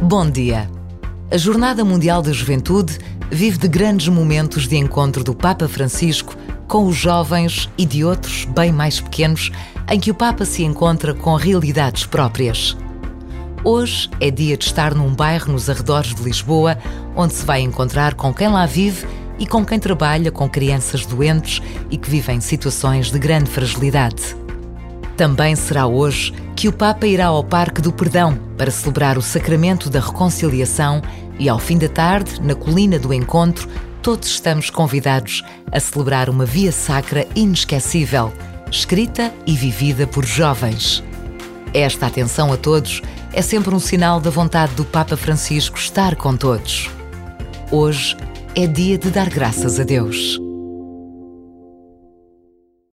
Bom dia. A Jornada Mundial da Juventude vive de grandes momentos de encontro do Papa Francisco com os jovens e de outros bem mais pequenos, em que o Papa se encontra com realidades próprias. Hoje é dia de estar num bairro nos arredores de Lisboa, onde se vai encontrar com quem lá vive e com quem trabalha com crianças doentes e que vivem situações de grande fragilidade. Também será hoje que o Papa irá ao Parque do Perdão para celebrar o sacramento da reconciliação e, ao fim da tarde, na Colina do Encontro, todos estamos convidados a celebrar uma via sacra inesquecível, escrita e vivida por jovens. Esta atenção a todos é sempre um sinal da vontade do Papa Francisco estar com todos. Hoje é dia de dar graças a Deus.